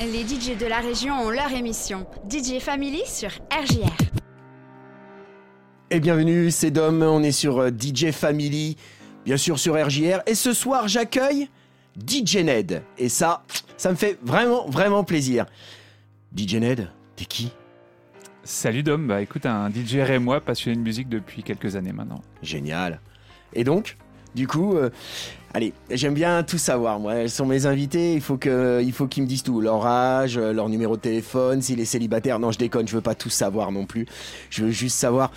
Les DJ de la région ont leur émission DJ Family sur RJR. Et bienvenue, c'est Dom, on est sur euh, DJ Family, bien sûr sur RJR. Et ce soir, j'accueille DJ Ned. Et ça, ça me fait vraiment, vraiment plaisir. DJ Ned, t'es qui? Salut Dom, bah écoute, un DJ rémois passionné de musique depuis quelques années maintenant. Génial. Et donc, du coup, euh, allez, j'aime bien tout savoir. Moi, elles sont mes invités. Il faut que, il faut qu'ils me disent tout. Leur âge, euh, leur numéro de téléphone, s'il est célibataire. Non, je déconne. Je veux pas tout savoir non plus. Je veux juste savoir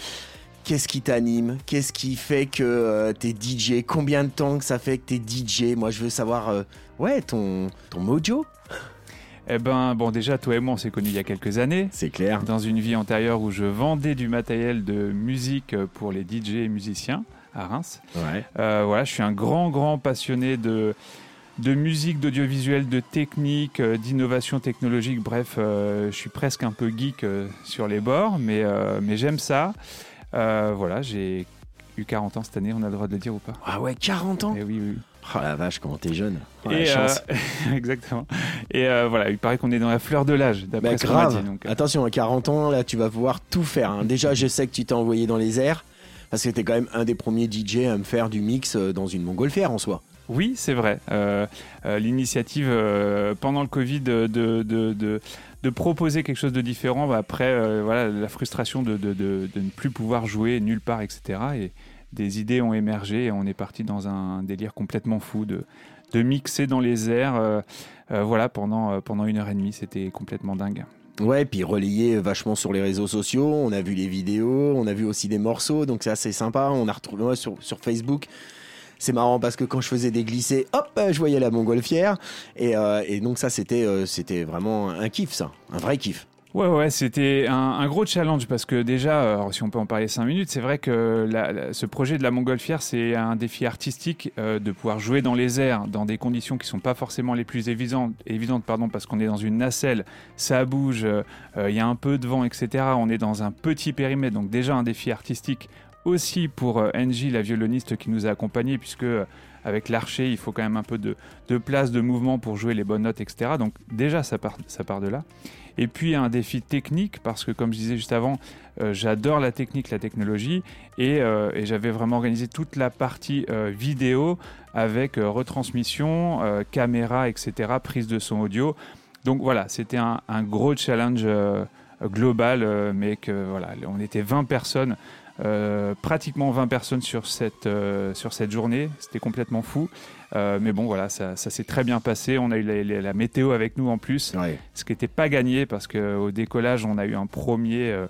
qu'est-ce qui t'anime, qu'est-ce qui fait que euh, t'es DJ, combien de temps que ça fait que t'es DJ. Moi, je veux savoir, euh, ouais, ton, ton mojo. Eh ben, bon, déjà, toi et moi, on s'est connus il y a quelques années. C'est clair. Dans une vie antérieure où je vendais du matériel de musique pour les DJ et musiciens à Reims. Ouais. Euh, voilà, je suis un grand, grand passionné de, de musique, d'audiovisuel, de technique, euh, d'innovation technologique. Bref, euh, je suis presque un peu geek euh, sur les bords, mais, mais j'aime ça. Voilà, j'ai eu 40 ans cette année, on a le droit de le dire ou pas? Ah ouais, 40 ans? Eh oui, oui. Oh la vache, comment t'es jeune. Oh, la Et, chance. euh, exactement. Et voilà, il paraît qu'on est dans la fleur de l'âge, d'après Bah, ce grave. dit. Donc, Attention, à 40 ans, là, tu vas pouvoir tout faire. hein. Déjà, je sais que tu t'es envoyé dans les airs. Parce que t'es quand même un des premiers DJ à me faire du mix euh, dans une montgolfière en soi. Oui, c'est vrai. Euh, euh, L'initiative pendant le Covid de, proposer quelque chose de différent, bah, après voilà, la frustration de, ne plus pouvoir jouer nulle part, etc. Et des idées ont émergé et on est parti dans un délire complètement fou de, mixer dans les airs voilà, pendant une heure et demie. C'était complètement dingue. Ouais, puis relayé vachement sur les réseaux sociaux. On a vu les vidéos, on a vu aussi des morceaux, donc c'est assez sympa. On a retrouvé moi, sur, Facebook. C'est marrant parce que quand je faisais des glissés, hop, euh, je voyais la montgolfière. Et, euh, donc ça, c'était euh, c'était vraiment un kiff, ça. Un vrai kiff. Ouais, ouais, c'était un, gros challenge parce que déjà, euh, si on peut en parler 5 minutes, c'est vrai que ce projet de la montgolfière, c'est un défi artistique euh, de pouvoir jouer dans les airs dans des conditions qui sont pas forcément les plus évidentes, évidentes pardon, parce qu'on est dans une nacelle, ça bouge, euh, il y a un peu de vent, etc. On est dans un petit périmètre, donc déjà un défi artistique aussi pour euh, Angie, la violoniste qui nous a accompagnés, puisque avec l'archer, il faut quand même un peu de, de place, de mouvement pour jouer les bonnes notes, etc. Donc déjà, ça part, ça part de là. Et puis un défi technique, parce que comme je disais juste avant, euh, j'adore la technique, la technologie, et, euh, et j'avais vraiment organisé toute la partie euh, vidéo avec retransmission, caméra, etc., prise de son audio. Donc voilà, c'était un, un gros challenge global, mais que voilà, on était 20 personnes. pratiquement 20 personnes sur cette, sur cette journée, c'était complètement fou. Euh, mais bon, voilà, ça, ça s'est très bien passé. On a eu la, la- la météo avec nous en plus Ouais. ce qui n'était pas gagné parce qu'au décollage, on a eu un premier euh,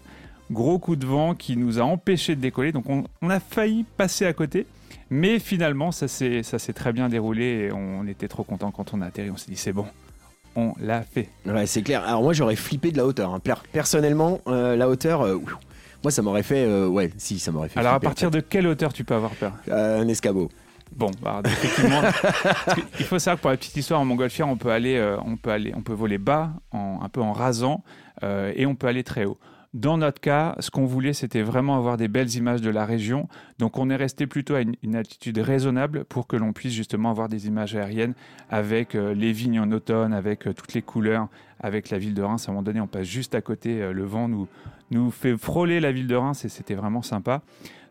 gros coup de vent qui nous a empêché de décoller. Donc on, on a failli passer à côté. Mais finalement, ça s'est très bien déroulé et on était trop content quand on a atterri. On s'est dit, c'est bon, on l'a fait. Ouais, c'est clair. Alors moi, j'aurais flippé de la hauteur. hein. Per- Personnellement, euh, la hauteur, euh, moi, ça m'aurait fait... euh, ouais, si, ça m'aurait fait Alors à partir de quelle hauteur tu peux avoir peur? Un escabeau. Bon, bah, effectivement, il faut savoir que pour la petite histoire en montgolfière, on peut aller, euh, on peut aller, on peut voler bas, un peu en rasant, euh, et on peut aller très haut. Dans notre cas, ce qu'on voulait, c'était vraiment avoir des belles images de la région. Donc, on est resté plutôt à une, altitude raisonnable pour que l'on puisse justement avoir des images aériennes avec euh, les vignes en automne, avec toutes les couleurs, avec la ville de Reims. À un moment donné, on passe juste à côté. le vent nous, nous fait frôler la ville de Reims et c'était vraiment sympa.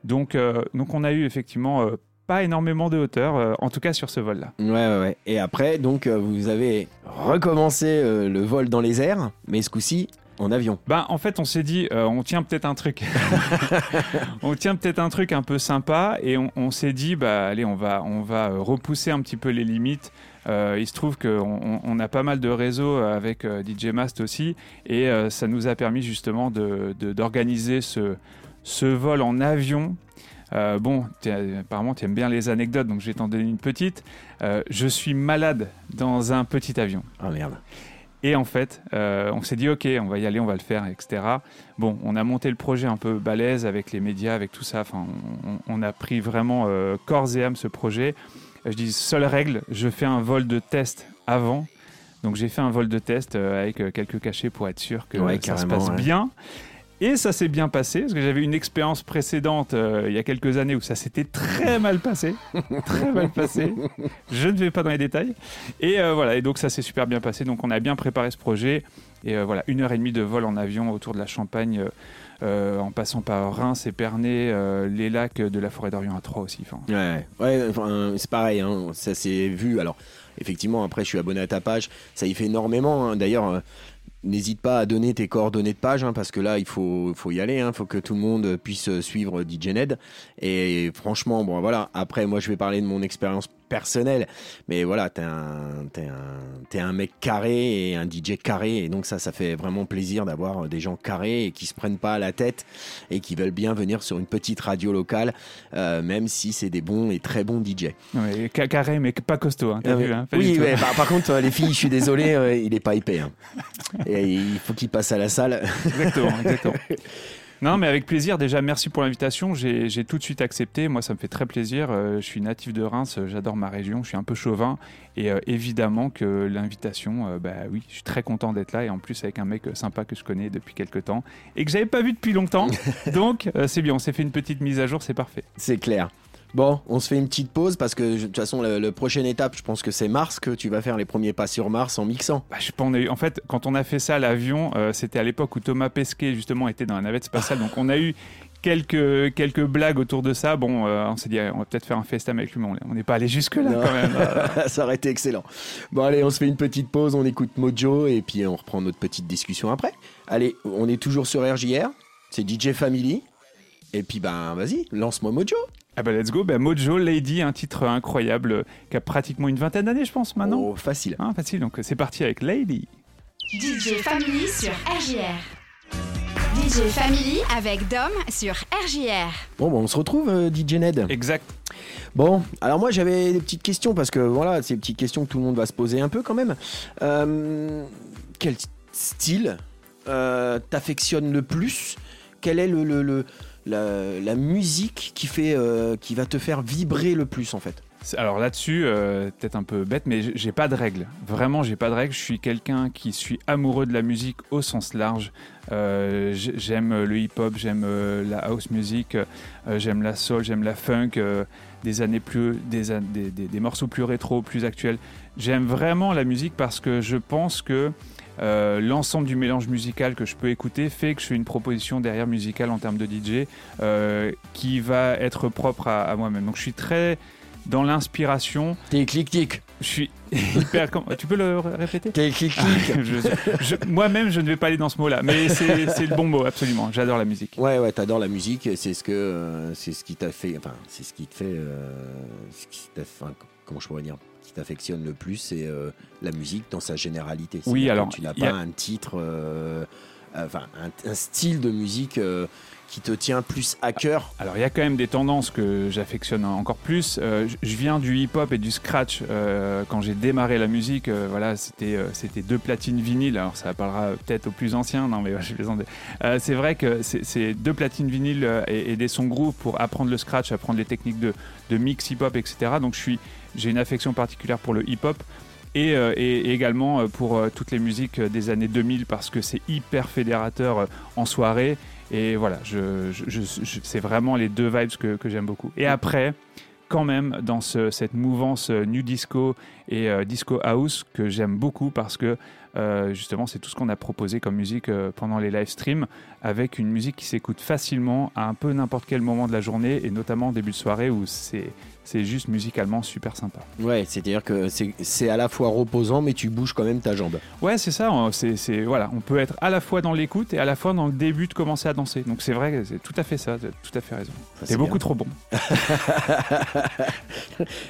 Donc, donc on a eu effectivement pas énormément de hauteur, euh, en tout cas sur ce vol-là. Ouais, ouais, ouais. Et après, donc, euh, vous avez recommencé euh, le vol dans les airs, mais ce coup-ci, en avion. Ben, en fait, on s'est dit, on tient peut-être un truc, on tient peut-être un truc un peu sympa, et on, on s'est dit, bah allez, on va, on va repousser un petit peu les limites. Euh, il se trouve qu'on on, a pas mal de réseaux avec euh, DJ Mast aussi, et euh, ça nous a permis justement de- de- d'organiser ce, ce vol en avion. Euh, bon, apparemment, tu aimes bien les anecdotes, donc je vais t'en donner une petite. Euh, je suis malade dans un petit avion. Ah merde. Et en fait, euh, on s'est dit, OK, on va y aller, on va le faire, etc. Bon, on a monté le projet un peu balèze avec les médias, avec tout ça. Enfin, on, on a pris vraiment corps et âme ce projet. Je dis, seule règle, je fais un vol de test avant. Donc j'ai fait un vol de test avec quelques cachets pour être sûr que Ouais, ça se passe ouais. bien. Et ça s'est bien passé, parce que j'avais une expérience précédente euh, il y a quelques années où ça s'était très mal passé. très mal passé. Je ne vais pas dans les détails. Et euh, voilà, et donc ça s'est super bien passé. Donc on a bien préparé ce projet. Et euh, voilà, une heure et demie de vol en avion autour de la Champagne, en passant par Reims, Épernay, euh, les lacs de la forêt d'Orient à Troyes aussi. Ouais, ouais enfin, c'est pareil, hein, ça s'est vu. Alors, effectivement, après, je suis abonné à ta page, ça y fait énormément. hein. D'ailleurs, n'hésite pas à donner tes coordonnées de page, hein, parce que là, il faut, faut y aller. Il faut que tout le monde puisse suivre DJ Ned. Et franchement, bon, voilà. Après, moi, je vais parler de mon expérience personnelle, mais voilà, t'es un, mec carré et un DJ carré, et donc ça, ça fait vraiment plaisir d'avoir des gens carrés et qui se prennent pas à la tête et qui veulent bien venir sur une petite radio locale, euh, même si c'est des bons et très bons DJ. ouais, ca- carré, mais pas costaud. Hein, t'as Ah vu, hein, oui, ouais, par, par contre, euh, les filles, je suis désolé, euh, il est pas épais. hein. Et il faut qu'il passe à la salle. Exactement, exactement. Non, mais avec plaisir. Déjà, merci pour l'invitation. J'ai tout de suite accepté. Moi, ça me fait très plaisir. Euh, je suis natif de Reims. J'adore ma région. Je suis un peu chauvin. Et euh, évidemment que l'invitation, euh, bah oui, je suis très content d'être là. Et en plus, avec un mec sympa que je connais depuis quelques temps et que j'avais pas vu depuis longtemps. Donc, c'est bien. On s'est fait une petite mise à jour. C'est parfait. C'est clair. Bon, on se fait une petite pause parce que de toute façon, la, la prochaine étape, je pense que c'est Mars que tu vas faire les premiers pas sur Mars en mixant. Bah, je sais pas, on a eu- en fait, quand on a fait ça à l'avion, euh, c'était à l'époque où Thomas Pesquet, justement, était dans la navette spatiale. donc, on a eu quelques, quelques blagues autour de ça. Bon, euh, on s'est dit, on va peut-être faire un FaceTime avec lui, mais on- n'est pas allé jusque-là quand même. ça aurait été excellent. Bon, allez, on se fait une petite pause, on écoute Mojo et puis on reprend notre petite discussion après. Allez, on est toujours sur RJR, c'est DJ Family. Et puis, ben, vas-y, lance-moi Mojo. Ah bah let's go, bah, Mojo Lady, un titre incroyable euh, qui a pratiquement une vingtaine d'années, je pense, maintenant. Oh, facile. Hein, facile, donc c'est parti avec Lady. DJ Family sur RJR. DJ Family avec Dom sur RJR. Bon, ben, on se retrouve, euh, DJ Ned. Exact. Bon, alors moi j'avais des petites questions parce que voilà, c'est des petites questions que tout le monde va se poser un peu quand même. Euh, quel style euh, t'affectionne le plus? Quelle est le, le- le- la, musique qui, fait, euh, va te faire vibrer le plus en fait Alors là-dessus, euh, peut-être un peu bête, mais j'ai pas de règles. Vraiment, j'ai pas de règles. Je suis quelqu'un qui suis amoureux de la musique au sens large. Euh, j'aime le hip-hop, j'aime la house music, j'aime la soul, j'aime la funk, des années plus, des- des morceaux plus rétro, plus actuels. J'aime vraiment la musique parce que je pense que euh, l'ensemble du mélange musical que je peux écouter fait que je fais une proposition derrière musicale en termes de DJ euh, qui va être propre à, à moi-même. Donc je suis très dans l'inspiration. T'es éclectique. Je suis hyper. tu peux le ré- répéter? T'es éclectique. Je- Moi-même, je ne vais pas aller dans ce mot-là, mais c'est le bon mot, absolument. J'adore la musique. Ouais, ouais, t'adores la musique, c'est ce que, euh, c'est ce qui t'a fait, enfin, c'est ce qui te fait, euh, ce qui t'a, enfin, comment je pourrais dire, qui t'affectionne le plus, c'est euh, la musique dans sa généralité. Oui, alors, tu n'as pas a- un titre, euh, un, style de musique euh, qui te tient plus à cœur. Alors, il y a quand même des tendances que j'affectionne encore plus. Euh, je- viens du hip-hop et du scratch. Euh, quand j'ai démarré la musique, voilà, c'était c'était deux platines vinyles. Alors, ça parlera peut-être aux plus anciens. Non, mais je plaisante. C'est vrai que c'est- deux platines vinyles et, des sons groove pour apprendre le scratch, apprendre les techniques de, de mix hip-hop, etc. Donc, j'ai une affection particulière pour le hip-hop. Et, euh, et- également euh, pour euh, toutes les musiques des années 2000 parce que c'est hyper fédérateur en soirée et voilà, c'est vraiment les deux vibes que, j'aime beaucoup. Et après, quand même, dans ce- cette mouvance new disco et disco house que j'aime beaucoup parce que euh, justement, c'est tout ce qu'on a proposé comme musique euh, pendant les live streams avec une musique qui s'écoute facilement à un peu n'importe quel moment de la journée et notamment en début de soirée où c'est c'est juste musicalement super sympa. Ouais, c'est-à-dire que c'est, à la fois reposant, mais tu bouges quand même ta jambe. Ouais, c'est ça. on- C'est, voilà, on peut être à la fois dans l'écoute et à la fois dans le début de commencer à danser. Donc c'est vrai, c'est tout à fait ça. Tu as tout à fait raison. T'es c'est beaucoup bien. trop bon.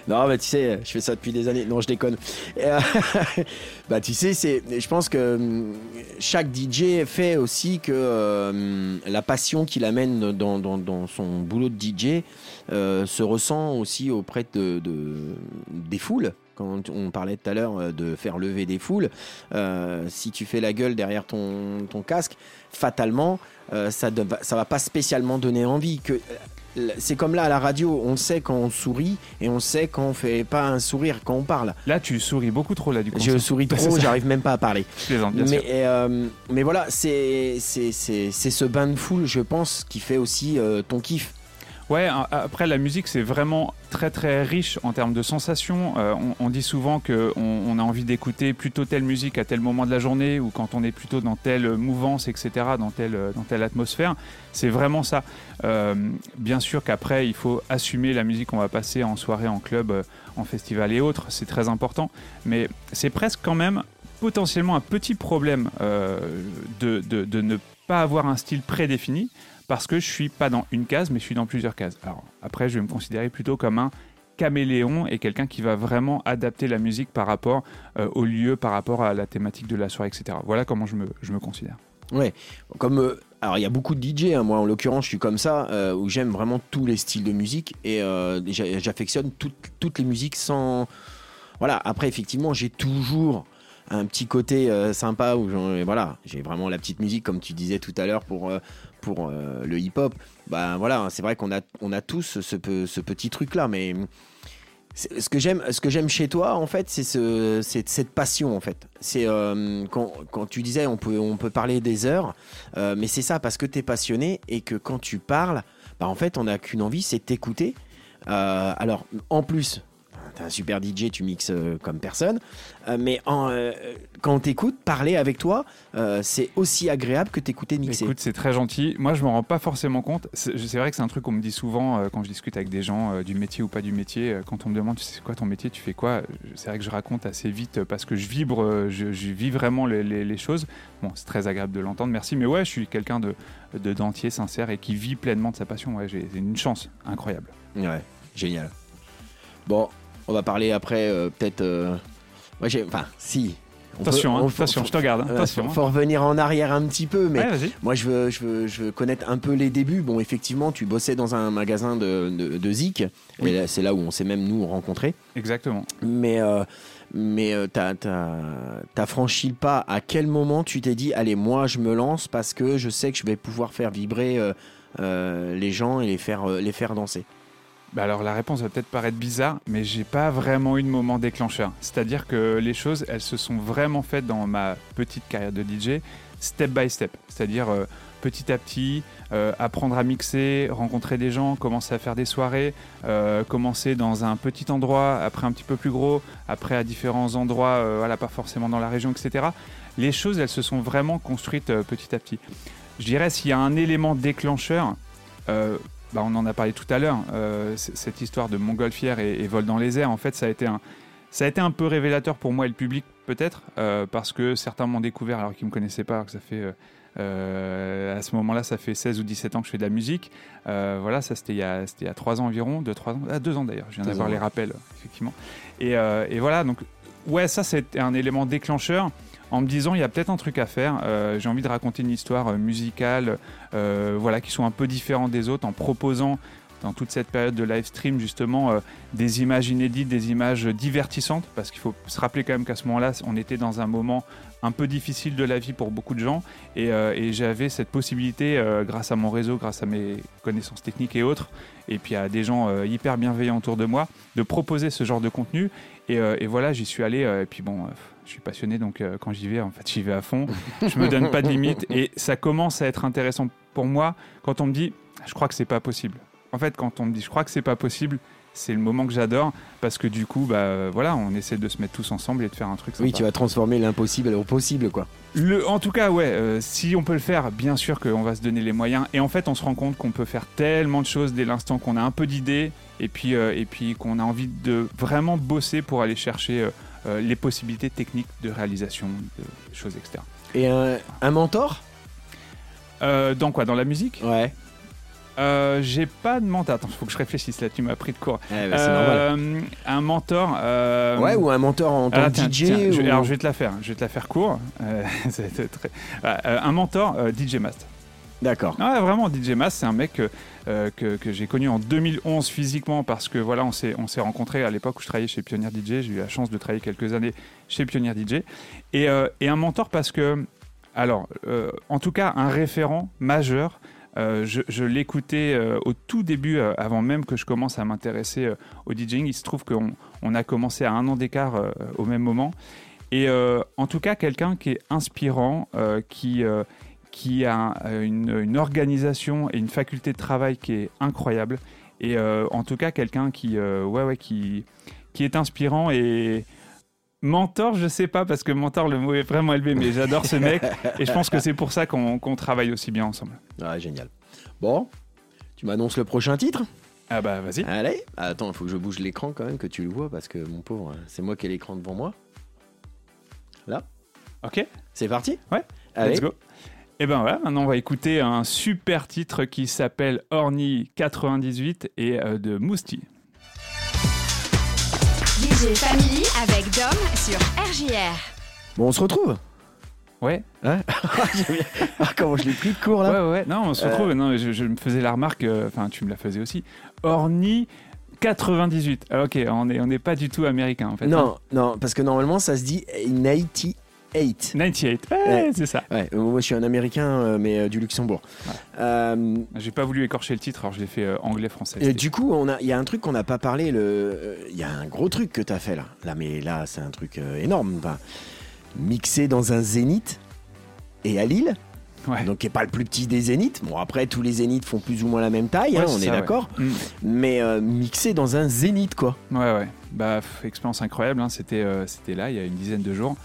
Non, bah tu sais, je fais ça depuis des années. Non, je déconne. Euh, bah tu sais, c'est, je pense que hum, chaque DJ fait aussi que euh, la passion qu'il amène dans, son boulot de DJ euh, se ressent aussi auprès de, de- des foules. Quand on parlait tout à l'heure euh, de faire lever des foules, euh, si tu fais la gueule derrière ton, casque, fatalement, ça ne va pas spécialement donner envie. Que, c'est comme là à la radio, on sait quand on sourit et on sait quand on fait pas un sourire quand on parle. Là, tu souris beaucoup trop là du coup. Je souris trop, j'arrive même pas à parler. Je plaisante, bien mais, sûr. euh, mais voilà, c'est c'est c'est c'est ce bain de foule, je pense, qui fait aussi euh, ton kiff. Ouais, après la musique c'est vraiment très très riche en termes de sensations. Euh, on, dit souvent qu'on on a envie d'écouter plutôt telle musique à tel moment de la journée ou quand on est plutôt dans telle mouvance, etc., dans telle, dans telle atmosphère. C'est vraiment ça. Euh, bien sûr qu'après il faut assumer la musique qu'on va passer en soirée, en club, euh, en festival et autres. C'est très important. Mais c'est presque quand même potentiellement un petit problème de, de- de ne pas avoir un style prédéfini parce que je suis pas dans une case, mais je suis dans plusieurs cases. Alors après, je vais me considérer plutôt comme un caméléon et quelqu'un qui va vraiment adapter la musique par rapport euh, au lieu, par rapport à la thématique de la soirée, etc. Voilà comment je me, je me considère. Ouais, comme euh, alors il y a beaucoup de DJ, hein, moi en l'occurrence je suis comme ça, euh, où j'aime vraiment tous les styles de musique et j'a- j'affectionne toutes, toutes les musiques sans. Voilà, après effectivement j'ai toujours un petit côté euh, sympa où voilà, j'ai vraiment la petite musique comme tu disais tout à l'heure pour, euh, pour euh, le hip-hop. Bah voilà, c'est vrai qu'on a, on a tous ce, pe- ce petit truc là, mais. Ce que j'aime, ce que j'aime chez toi, en fait, c'est ce, c'est cette passion, en fait. C'est quand, quand tu disais, on peut, on peut parler des heures, mais c'est ça parce que tu es passionné et que quand tu parles, bah en fait, on n'a qu'une envie, c'est t'écouter. Alors, en plus, t'es un super DJ, tu mixes euh, comme personne, euh, mais en, euh, quand on t'écoute, parler avec toi, c'est aussi agréable que t'écouter mixer. Écoute, c'est très gentil. Moi, je me rends pas forcément compte. C'est vrai que c'est un truc qu'on me dit souvent quand je discute avec des gens du métier ou pas du métier. Quand on me demande, tu sais quoi ton métier, tu fais quoi? C'est vrai que je raconte assez vite parce que je vibre, je, je vis vraiment les, les- les choses. Bon, c'est très agréable de l'entendre, merci. Mais ouais, je suis quelqu'un de de dentier, sincère et qui vit pleinement de sa passion. Ouais, j'ai une chance incroyable. Ouais, génial. Bon, on va parler après, euh, peut-être. euh, Moi, j'ai. Enfin, si. On peut- attention, hein, on- attention, faut- je te regarde. hein, euh, attention. faut, hein. faut revenir en arrière un petit peu, mais Ouais, vas-y. moi, je veux, je, veux, je veux connaître un peu les débuts. Bon, effectivement, tu bossais dans un magasin de, de, de Zik, Oui. et là, c'est là où on s'est même nous rencontrés. Exactement. Mais, euh, mais euh, t'as, t'as- t'as franchi le pas. À quel moment tu t'es dit, allez, moi, je me lance parce que je sais que je vais pouvoir faire vibrer euh, euh, les gens et les faire, euh, les faire danser? Bah alors la réponse va peut-être paraître bizarre, mais j'ai pas vraiment eu de moment déclencheur. C'est-à-dire que les choses, elles se sont vraiment faites dans ma petite carrière de DJ, step by step. C'est-à-dire euh, petit à petit, euh, apprendre à mixer, rencontrer des gens, commencer à faire des soirées, euh, commencer dans un petit endroit, après un petit peu plus gros, après à différents endroits, voilà, pas forcément dans la région, etc. Les choses, elles se sont vraiment construites petit à petit. Je dirais s'il y a un élément déclencheur, bah, on en a parlé tout à l'heure, euh, cette histoire de montgolfière et, et vol dans les airs, en fait, ça a été un, ça a été un peu révélateur pour moi et le public, peut-être, euh, parce que certains m'ont découvert alors qu'ils ne me connaissaient pas, alors que ça fait. euh, à ce moment-là, ça fait 16 ou 17 ans que je fais de la musique. Voilà, ça c'était il y a, il y a 3 ans environ, 2-3 ans, ah, 2 ans d'ailleurs, je viens d'avoir les rappels, effectivement. Et, et voilà, donc, ouais, ça c'était un élément déclencheur en me disant il y a peut-être un truc à faire. Euh, J'ai envie de raconter une histoire euh, musicale, euh, voilà, qui sont un peu différents des autres, en proposant dans toute cette période de live stream justement des images inédites, des images divertissantes, parce qu'il faut se rappeler quand même qu'à ce moment-là, on était dans un moment un peu difficile de la vie pour beaucoup de gens, et, j'avais cette possibilité, grâce à mon réseau, grâce à mes connaissances techniques et autres, et puis à des gens hyper bienveillants autour de moi, de proposer ce genre de contenu. Et, et voilà, j'y suis allé, et puis bon, je suis passionné, donc euh, quand j'y vais, en fait, j'y vais à fond. Je me donne pas de limite, et ça commence à être intéressant pour moi quand on me dit, je crois que c'est pas possible. En fait, quand on me dit, je crois que c'est pas possible, c'est le moment que j'adore, parce que du coup, bah euh, voilà, on essaie de se mettre tous ensemble et de faire un truc. Oui, sympa. tu vas transformer l'impossible au possible, quoi. Le, en tout cas, ouais, euh, si on peut le faire, bien sûr qu'on va se donner les moyens. Et en fait, on se rend compte qu'on peut faire tellement de choses dès l'instant qu'on a un peu d'idées et puis, euh, et puis qu'on a envie de vraiment bosser pour aller chercher euh, les possibilités techniques de réalisation de choses, etc. Et un, un mentor? Euh, dans quoi? Dans la musique? Ouais. euh, J'ai pas de mentor. Attends, il faut que je réfléchisse là, tu m'as pris de court. Bah. Euh, un mentor. euh, Ouais, ou un mentor en tant Ah, que DJ tiens, je- alors je vais te la faire, je vais te la faire court. Très- un mentor, DJ Mast. D'accord. Ah, vraiment, DJ Mast, c'est un mec que, euh, que, que j'ai connu en 2011 physiquement parce que voilà, on s'est on rencontrés à l'époque où je travaillais chez Pionnier DJ. J'ai eu la chance de travailler quelques années chez Pionnier DJ. Et, euh, et un mentor parce que, alors, euh, en tout cas, un référent majeur. Je, l'écoutais au tout début, avant même que je commence à m'intéresser au DJing. Il se trouve qu'on on a commencé à un an d'écart au même moment. Et en tout cas, quelqu'un qui est inspirant, qui, qui a un- une, une organisation et une faculté de travail qui est incroyable. Et euh, en tout cas, quelqu'un qui, euh, ouais, ouais, qui, qui est inspirant et mentor, je sais pas, parce que mentor, le mot est vraiment élevé, mais j'adore ce mec. Et je pense que c'est pour ça qu'on travaille aussi bien ensemble. Ouais, génial. Bon, tu m'annonces le prochain titre? Ah bah vas-y. Allez, attends, il faut que je bouge l'écran quand même, que tu le vois, parce que mon pauvre, c'est moi qui ai l'écran devant moi. Ok, C'est parti? Ouais, Allez. let's go. Et ben voilà, maintenant on va écouter un super titre qui s'appelle Orny 98 et euh, de Mousti. DJ Family avec Dom sur RJR. Bon, on se retrouve? Ouais, Hein? Bien. Ah, comment je l'ai pris de court là? Ouais, ouais. Non, on se Euh. retrouve. Non, je, je me faisais la remarque, euh, enfin, tu me la faisais aussi. Orny 98. Ah, ok, on n'est on est pas du tout américain en fait. hein. Non, non, parce que normalement ça se dit 98. 98. Ouais, Ouais. c'est ça. Ouais, moi je suis un américain, euh, mais euh, du Luxembourg. Euh, J'ai pas voulu écorcher le titre, alors je l'ai fait euh, anglais-français. et du coup, a- il y a un truc qu'on n'a pas parlé. Il y a un gros truc que tu as fait là. Là, mais là, c'est un truc énorme. Enfin, mixé dans un zénith et à Lille, Ouais. donc qui n'est pas le plus petit des zéniths. Bon, après, tous les zéniths font plus ou moins la même taille, Ouais, hein, on est ça, d'accord. Mm. Mais euh, mixé dans un zénith, quoi. Ouais, ouais. Bah, expérience incroyable. hein. C'était, euh, c'était là, il y a une dizaine de jours,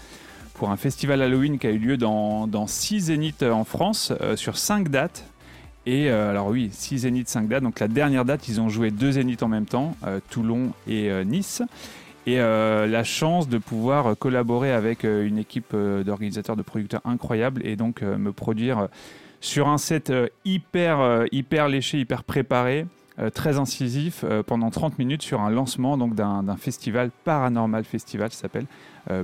pour un festival Halloween qui a eu lieu dans, dans six zéniths euh, en France, euh, sur cinq dates. Et euh, alors oui, six zéniths, cinq dates. Donc la dernière date, ils ont joué deux zéniths en même temps, Toulon et Nice. Et la chance de pouvoir collaborer avec une équipe d'organisateurs, de producteurs incroyables et donc me produire sur un set hyper, hyper léché, hyper préparé, très incisif, pendant 30 minutes sur un lancement donc d'un festival, Paranormal Festival, s'appelle,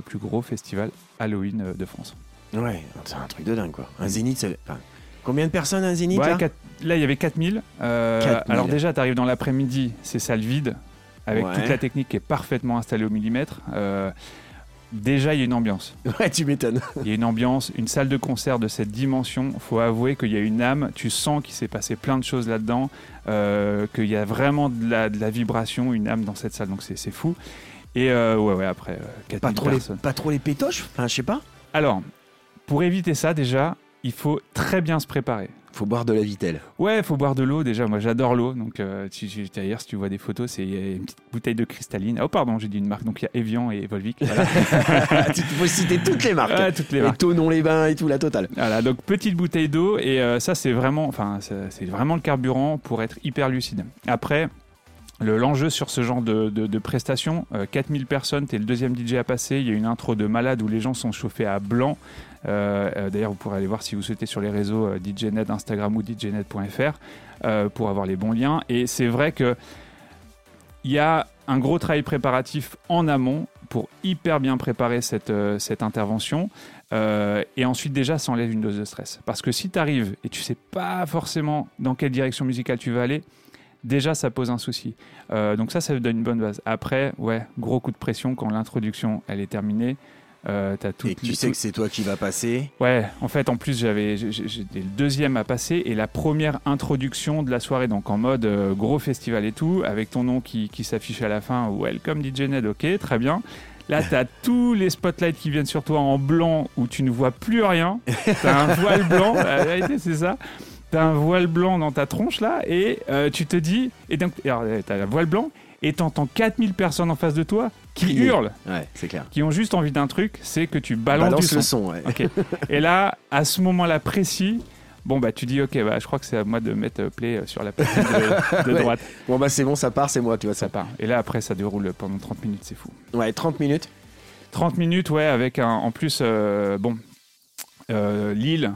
plus gros festival Halloween euh, de France. Ouais, c'est un truc de dingue, quoi. Un zénith, enfin, combien de personnes un zénith Ouais, là quatre- là, il y avait 4000. Euh, 4000. Alors déjà, tu arrives dans l'après-midi, c'est salle vide, avec Ouais. toute la technique qui est parfaitement installée au millimètre. Euh, déjà, il y a une ambiance. Ouais, tu m'étonnes. Il y a une ambiance, une salle de concert de cette dimension. faut avouer qu'il y a une âme. Tu sens qu'il s'est passé plein de choses là-dedans, euh, qu'il y a vraiment de la, de la vibration, une âme dans cette salle. Donc c'est fou. Et euh, ouais, ouais, après, euh, 4000 Pas trop, les, personnes. pas trop les pétoches Enfin, je sais pas. Alors, pour éviter ça, déjà, il faut très bien se préparer. Faut boire de la vitelle. Ouais, il faut boire de l'eau déjà. Moi, j'adore l'eau. Donc, euh, tu- tu- d'ailleurs, si tu vois des photos, c'est une petite bouteille de cristalline. Oh, pardon, j'ai dit une marque. Donc, il y a Evian et Volvic. Voilà. tu faut citer toutes les marques. Ouais, toutes les Et marques. Tonon les bains et tout, la totale. Voilà, donc petite bouteille d'eau et euh, ça c'est vraiment, enfin ça, c'est vraiment le carburant pour être hyper lucide. Après, le- l'enjeu sur ce genre de, de, de prestations, euh, 4000 personnes, t'es le deuxième DJ à passer, il y a une intro de malade où les gens sont chauffés à blanc. Euh, euh, D'ailleurs, vous pourrez aller voir si vous souhaitez sur les réseaux euh, DJNet, Instagram ou DJNet.fr euh, pour avoir les bons liens. Et c'est vrai que il y a un gros travail préparatif en amont pour hyper bien préparer cette, euh, cette intervention. Euh, et ensuite, déjà, ça enlève une dose de stress. Parce que si tu arrives et tu sais pas forcément dans quelle direction musicale tu vas aller, déjà, ça pose un souci. Euh, donc ça, ça donne une bonne base. Après, ouais, gros coup de pression quand l'introduction, elle est terminée. Euh, tout, Et tu sais que c'est toi qui vas passer. Ouais, en fait, en plus, j'avais, j'étais le deuxième à passer et la première introduction de la soirée, donc en mode euh, gros festival et tout, avec ton nom qui, qui s'affiche à la fin, Welcome DJ Ned, ok, très bien. Là, t'as tous les spotlights qui viennent sur toi en blanc où tu ne vois plus rien. T'as un voile blanc, la vérité, c'est ça. T'as un voile blanc dans ta tronche là et euh, tu te dis, et donc, alors, t'as un voile blanc et t'entends 4000 personnes en face de toi qui hurlent, Ouais, c'est clair. qui ont juste envie d'un truc, c'est que tu balances Balance du le son. son, ouais. Et là, à ce moment-là précis, bon bah tu dis ok, bah je crois que c'est à moi de mettre euh, play euh, sur la partie de, de Ouais. droite. Bon, bah c'est bon, ça part, c'est moi, tu vois Ça ça. part. Et là après ça déroule pendant 30 minutes, c'est fou. Ouais, 30 minutes. 30 minutes, ouais, avec un, en plus, euh, bon, euh, Lille,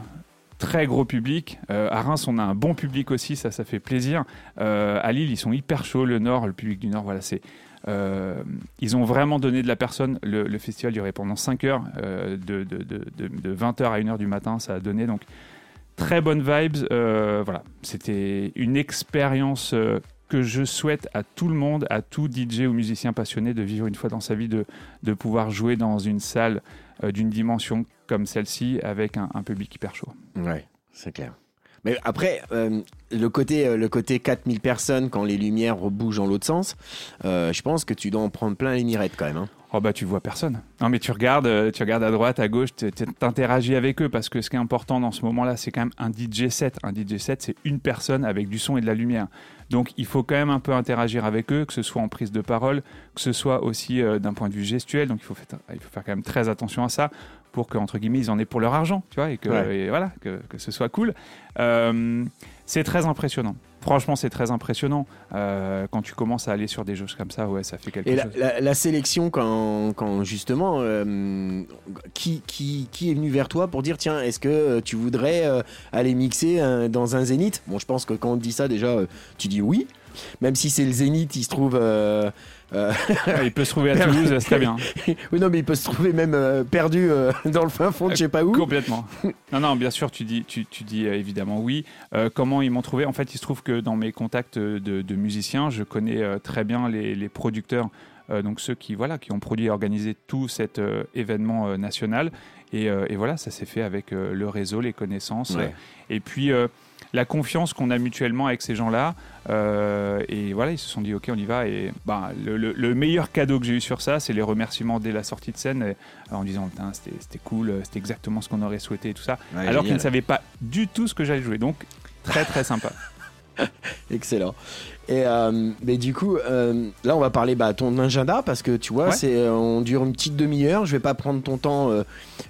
très gros public. Euh, à Reims, on a un bon public aussi, ça, ça fait plaisir. Euh, à Lille, ils sont hyper chauds. Le Nord, le public du Nord, voilà, c'est. euh, ils ont vraiment donné de la personne. Le, le festival durait pendant 5 heures, de, de, de, de, de 20h à 1h du matin, ça a donné. Donc, très bonnes vibes. voilà, c'était une expérience que je souhaite à tout le monde, à tout DJ ou musicien passionné de vivre une fois dans sa vie, de, de pouvoir jouer dans une salle d'une dimension comme celle-ci avec un, un public hyper chaud. Ouais, c'est clair. Mais après, euh, le côté, euh, le côté 4000 personnes quand les lumières bougent dans l'autre sens, euh, je pense que tu dois en prendre plein les mirettes quand même. hein. Oh bah tu vois personne. Non mais tu regardes, tu regardes à droite, à gauche, tu t'interagis avec eux parce que ce qui est important dans ce moment-là, c'est quand même un DJ set. Un DJ set, c'est une personne avec du son et de la lumière. Donc il faut quand même un peu interagir avec eux, que ce soit en prise de parole, que ce soit aussi euh, d'un point de vue gestuel. Donc il faut, faire, il faut faire quand même très attention à ça pour que entre guillemets ils en aient pour leur argent, tu vois, et que Ouais. et voilà que, que ce soit cool. Euh, c'est très impressionnant. Franchement, c'est très impressionnant. Euh, quand tu commences à aller sur des jauges comme ça, ouais, ça fait quelque Et la, chose. la- la sélection, quand, quand justement, euh, qui, qui, qui est venu vers toi pour dire tiens, est-ce que euh, tu voudrais euh, aller mixer dans un zénith? Bon, je pense que quand on te dit ça, déjà, tu dis oui. Même si c'est le zénith, il se trouve. euh, euh, Ah, il peut se trouver à Toulouse, c'est très bien. oui, non, mais il peut se trouver même euh, perdu dans le fin fond de je sais pas où. Complètement. Non, non, bien sûr, tu dis, tu, tu dis évidemment oui. Comment ils m'ont trouvé? En fait, il se trouve que dans mes contacts de, de musiciens, je connais très bien les, les producteurs, donc ceux qui, voilà, qui ont produit et organisé tout cet événement national. Et, et voilà, ça s'est fait avec le réseau, les connaissances. Ouais. et puis, la confiance qu'on a mutuellement avec ces gens-là. Euh, et voilà, ils se sont dit, OK, on y va. Et bah, le, le- le meilleur cadeau que j'ai eu sur ça, c'est les remerciements dès la sortie de scène, et- en disant, Putain, c'était cool, euh, c'était exactement ce qu'on aurait souhaité et tout ça. Ouais, alors qu'ils ne savaient pas du tout ce que j'allais jouer. Donc, très, très sympa. Excellent. Et euh, mais du coup, euh, là, on va parler bah, ton agenda parce que tu vois, Ouais. c'est euh, on dure une petite demi-heure. Je vais pas prendre ton temps euh,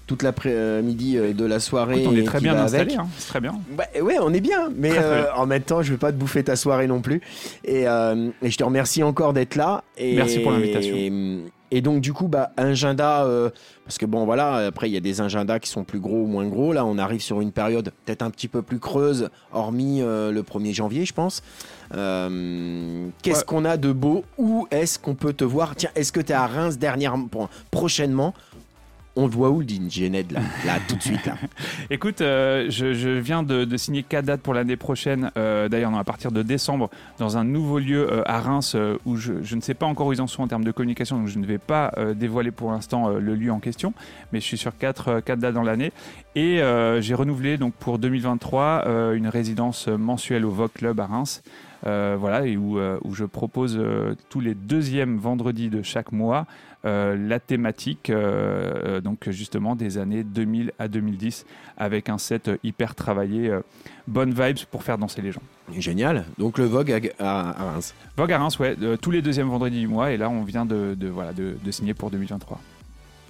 toute l'après-midi euh, de la soirée. Écoute, on est très bien installé, avec. hein, c'est très bien. Bah, ouais, on est bien, mais Très, très bien. en même temps, je veux pas te bouffer ta soirée non plus. Et, et je te remercie encore d'être là. Et, Merci pour l'invitation. Et, et donc, du coup, bah, agenda, euh, parce que bon, voilà, après, il y a des agendas qui sont plus gros ou moins gros. Là, on arrive sur une période peut-être un petit peu plus creuse, hormis euh, le 1er janvier, je pense. Euh, Qu'est-ce Ouais. qu'on a de beau? Où est-ce qu'on peut te voir? Tiens, est-ce que tu es à Reims dernièrement, prochainement? On voit où le DJ Ned là, là tout de suite. Écoute, euh, je, viens de, signer quatre dates pour l'année prochaine. Euh, D'ailleurs, à partir de décembre, dans un nouveau lieu euh, à Reims euh, où je, ne sais pas encore où ils en sont en termes de communication, donc je ne vais pas dévoiler pour l'instant le lieu en question. Mais je suis sur quatre, euh, quatre dates dans l'année. Et j'ai renouvelé donc pour 2023 euh, une résidence mensuelle au Vogue Club à Reims. Voilà, et où, je propose tous les deuxièmes vendredis de chaque mois la thématique, euh, euh, donc justement des années 2000 à 2010, avec un set euh, hyper travaillé, euh, bonne vibes pour faire danser les gens. Génial. Donc le Vogue à, Reims. Vogue à Reims, ouais, euh, tous les deuxièmes vendredis du mois, et là on vient de, de, voilà, de, de signer pour 2023.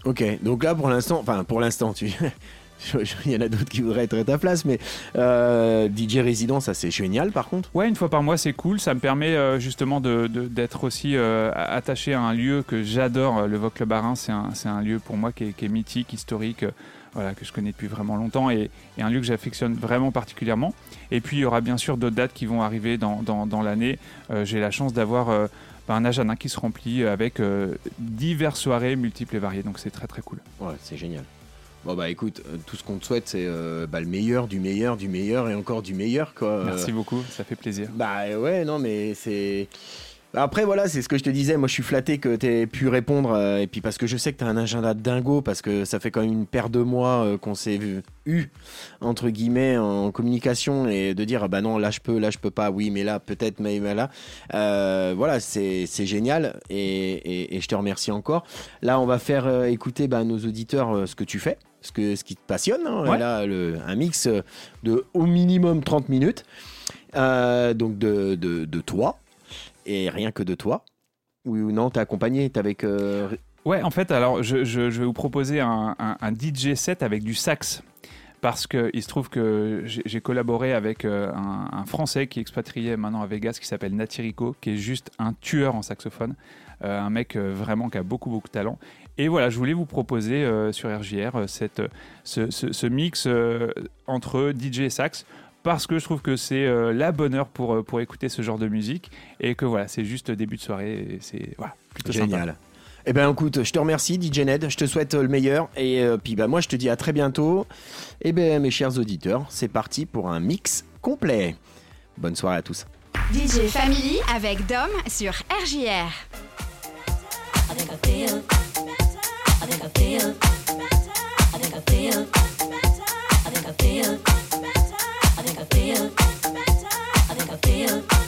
Ok, donc là pour l'instant, enfin pour l'instant, tu, il y en a d'autres qui voudraient être à ta place, mais euh, DJ résident, ça c'est génial par contre. Ouais, une fois par mois, c'est cool. Ça me permet euh, justement de- de- d'être aussi euh, attaché à un lieu que j'adore. Le Vogue Club Reims, c'est un, un lieu pour moi qui est, qui est mythique, historique, voilà, que je connais depuis vraiment longtemps et, et un lieu que j'affectionne vraiment particulièrement. Et puis, il y aura bien sûr d'autres dates qui vont arriver dans, dans- dans l'année. J'ai la chance d'avoir bah, un agenda qui se remplit avec diverses soirées multiples et variées. Donc, c'est très très cool. Ouais, c'est génial. Bon bah écoute, euh, tout ce qu'on te souhaite c'est euh, bah, le meilleur, du meilleur, du meilleur et encore du meilleur quoi. Merci beaucoup, ça fait plaisir. Bah ouais, non, mais c'est. Après, voilà, c'est ce que je te disais. Moi, je suis flatté que tu aies pu répondre. euh, et puis, parce que je sais que tu as un agenda de dingo, parce que ça fait quand même une paire de mois euh, qu'on s'est eu, entre guillemets, en communication. Et de dire, ah bah non, là, je peux, là, je peux pas. Oui, mais là, peut-être, mais, mais là. Voilà, c'est génial. Et, et- et je te remercie encore. Là, on va faire écouter bah, nos auditeurs ce que tu fais. Ce, que, ce qui te passionne. hein. Ouais. Là, le, un mix euh, de au minimum 30 minutes. Euh, donc de, de, de toi et rien que de toi Oui ou non, t'es accompagné, t'es avec. euh, Ouais, en fait, alors je, je- je vais vous proposer un, un- un DJ set avec du sax. Parce qu'il se trouve que j'ai collaboré avec un, un Français qui est expatrié maintenant à Vegas qui s'appelle Natirico, qui est juste un tueur en saxophone. Euh, un mec euh, vraiment qui a beaucoup, beaucoup de talent. Et voilà, je voulais vous proposer euh, sur RJR euh, cette, ce, ce- ce mix euh, entre DJ et sax. Parce que je trouve que c'est euh, la bonne heure pour, euh, pour écouter ce genre de musique. Et que voilà, c'est juste début de soirée. Et c'est voilà, plutôt sympa. Génial. Eh ben écoute, je te remercie DJ Ned, je te souhaite euh, le meilleur et euh, puis bah moi je te dis à très bientôt. Et ben mes chers auditeurs, c'est parti pour un mix complet. Bonne soirée à tous. DJ Family avec Dom sur RJR. I think I feel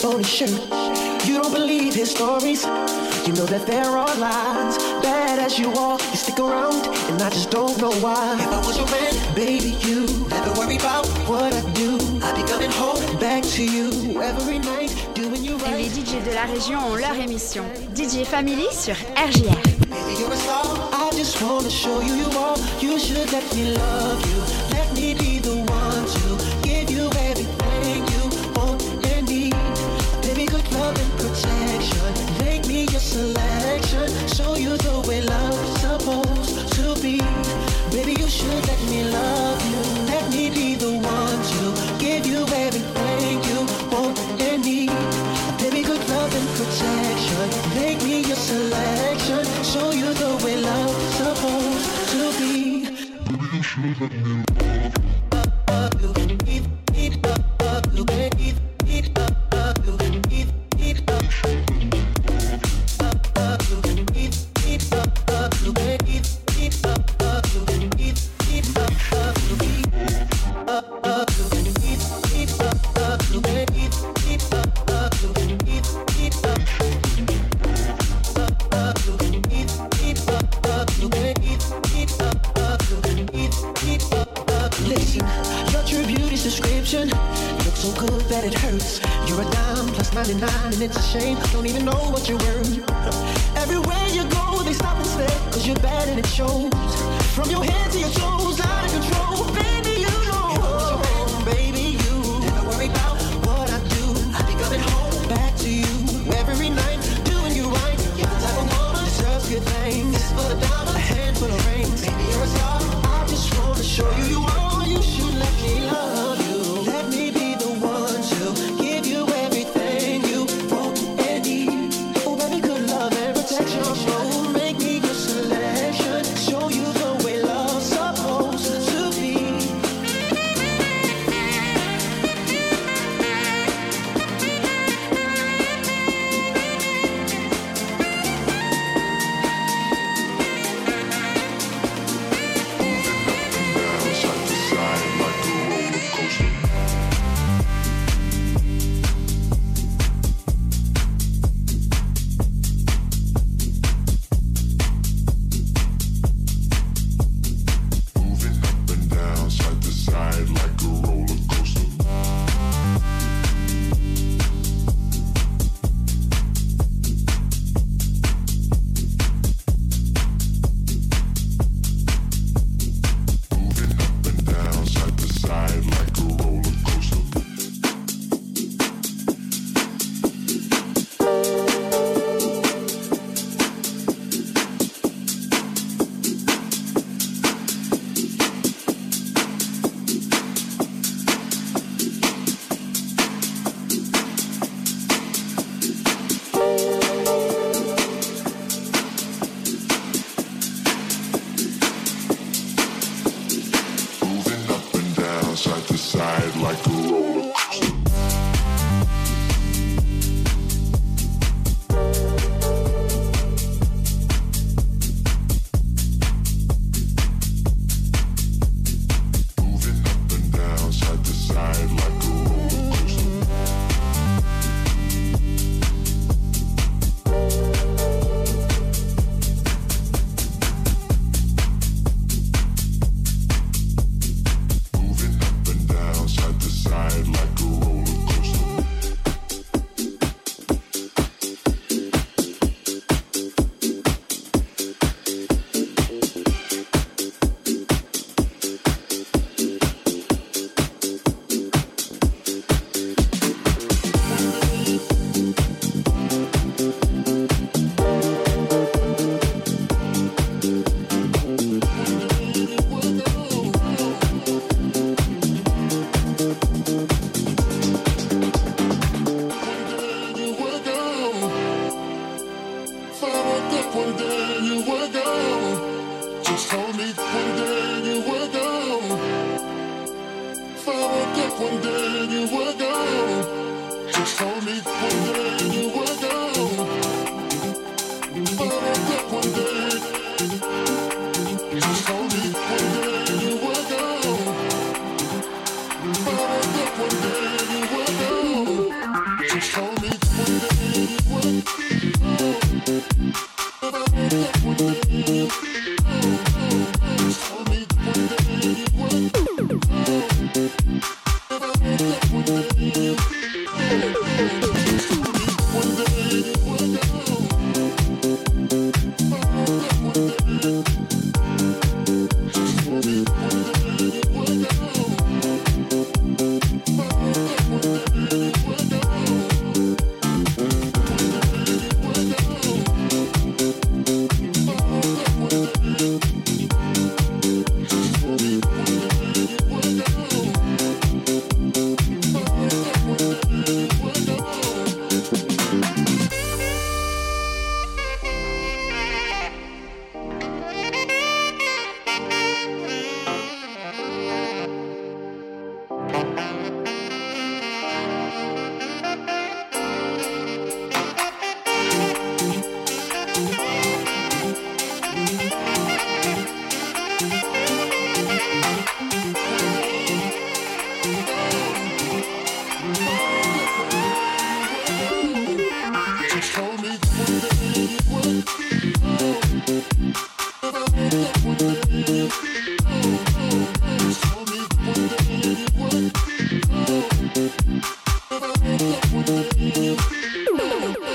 phony shirt. You don't believe his stories. You know that there are lies. Bad as you are, you stick around, and I just don't know why. If I was your man, baby, you never worry about what I do. I'd be coming home back to you every night, doing you right. Les DJ de la région ont leur émission. DJ Family sur RJR. Baby, you're a star. I just wanna show you you are. You should let me love. never knew. Side to side like a roller Thank you.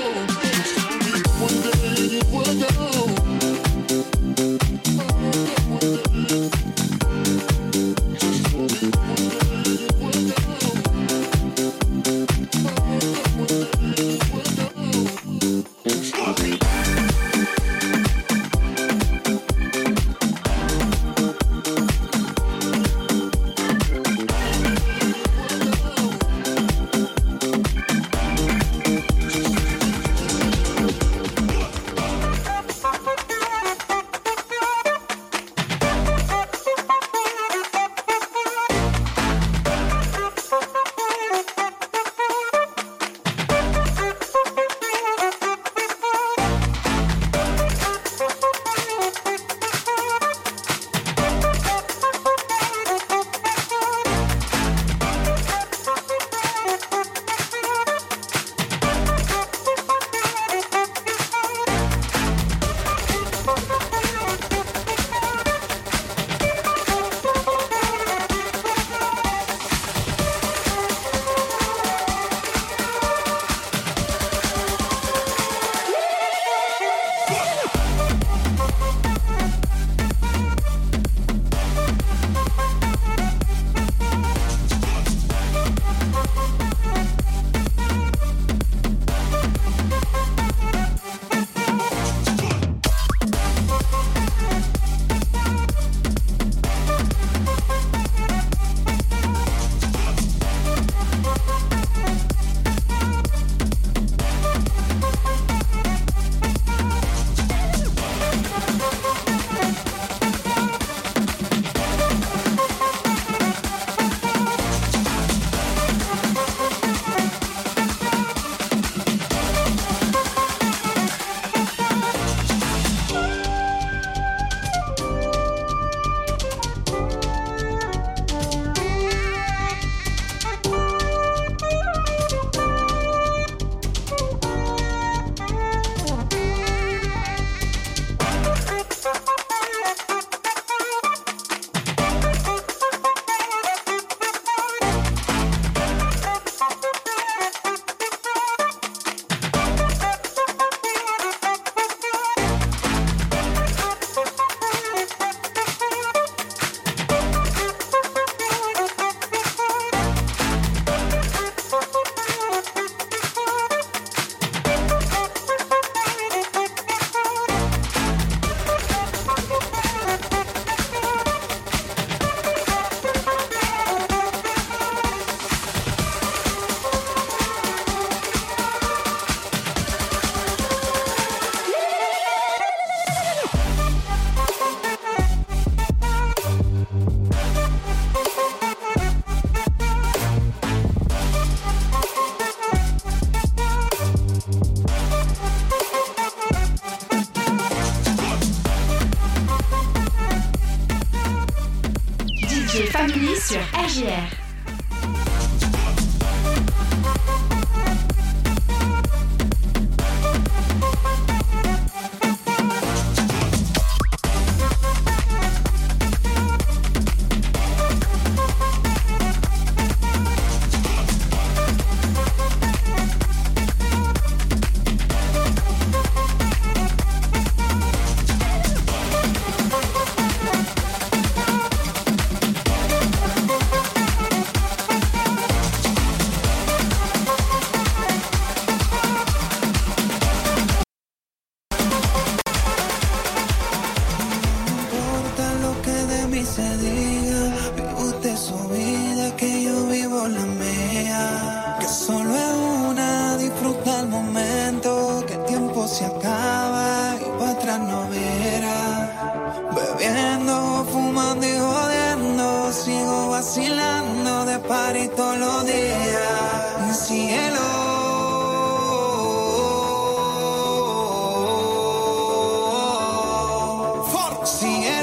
See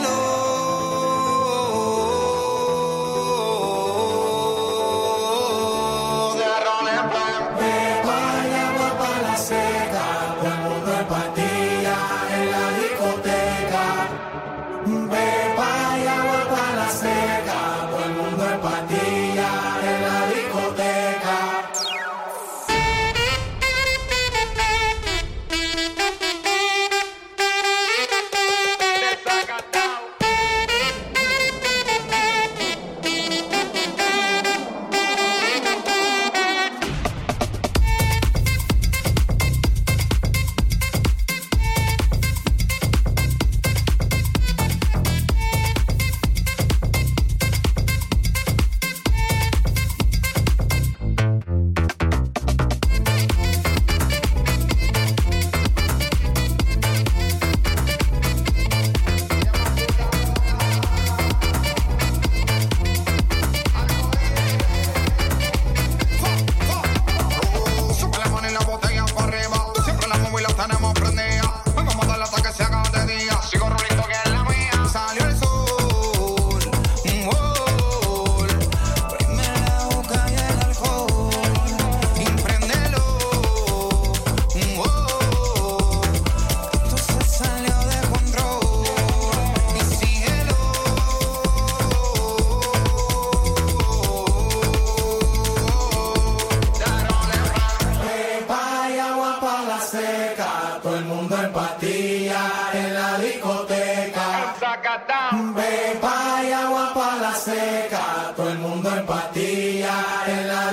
Hombre, paya, agua para la seca, todo el mundo en patilla, en la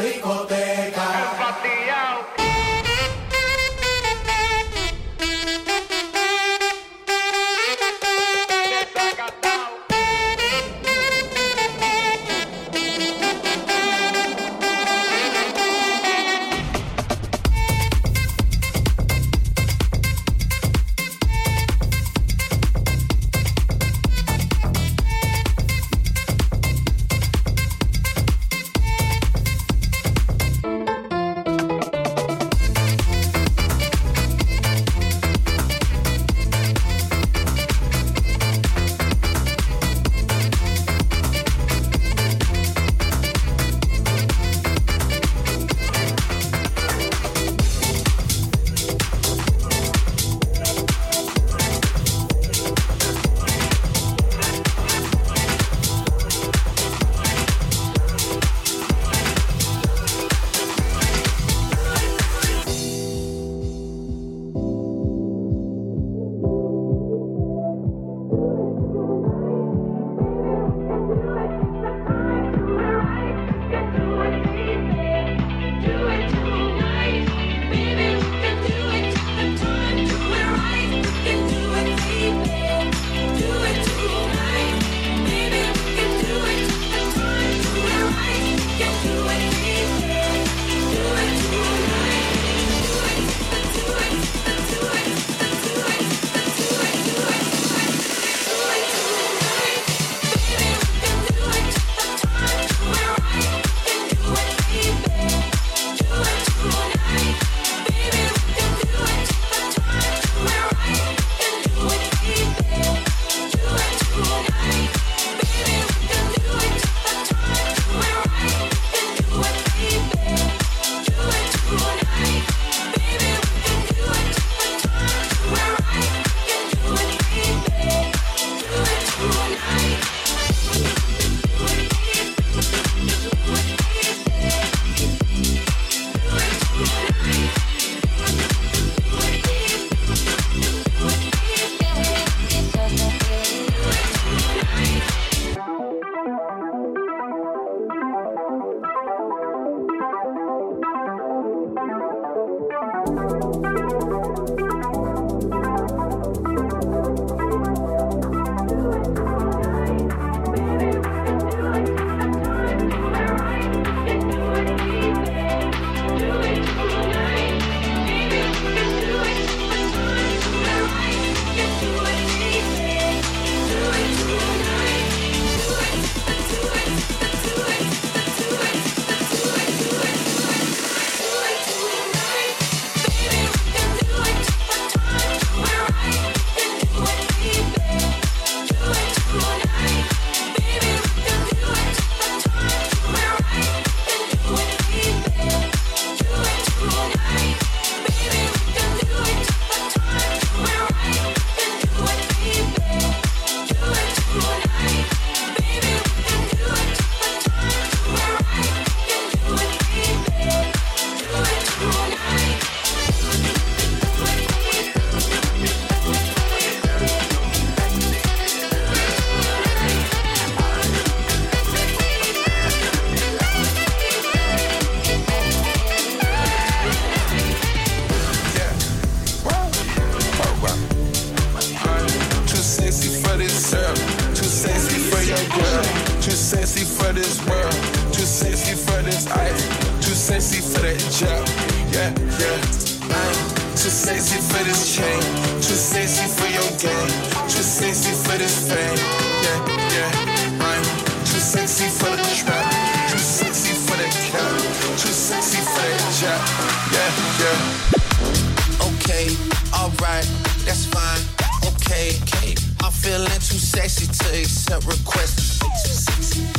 Yeah, yeah. Okay, alright, that's fine. Okay, okay. I'm feeling too sexy to accept requests.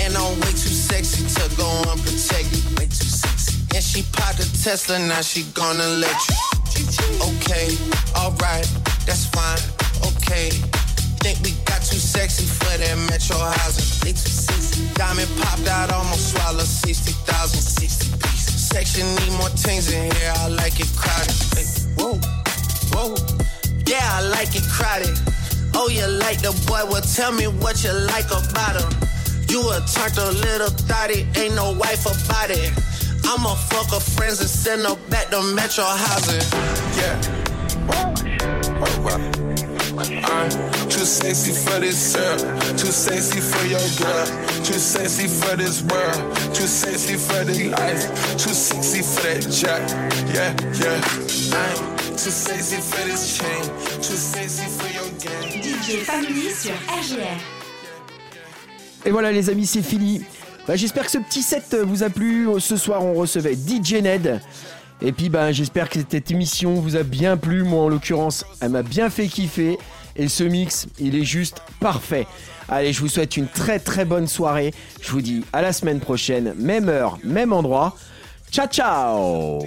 And I'm way too sexy to go unprotected. Way too sexy. And she popped a Tesla, now she gonna let you. Okay, alright, that's fine. Okay. Think we got too sexy for that metro housing. Diamond popped out, almost swallowed 60,000. 60 pieces. Section need more things in here, I like it crowded. Hey, whoa, whoa. Yeah, I like it crowded. Oh, you like the boy? Well, tell me what you like about him. You a a little thotty, ain't no wife about it. I'ma fuck her friends and send her back to Metro housing. Yeah. Oh, oh, I'm too sexy for this girl, too sexy for your girl, too sexy for this world, too sexy for this life, too sexy for that jack. Yeah, yeah. I'm too sexy for this chain, too sexy for your game. DJ Family sur RGR. Et voilà les amis, c'est fini. Bah, j'espère que ce petit set vous a plu. Ce soir, on recevait DJ Ned. Et puis, bah, j'espère que cette émission vous a bien plu. Moi, en l'occurrence, elle m'a bien fait kiffer. Et ce mix, il est juste parfait. Allez, je vous souhaite une très très bonne soirée. Je vous dis à la semaine prochaine, même heure, même endroit. Ciao ciao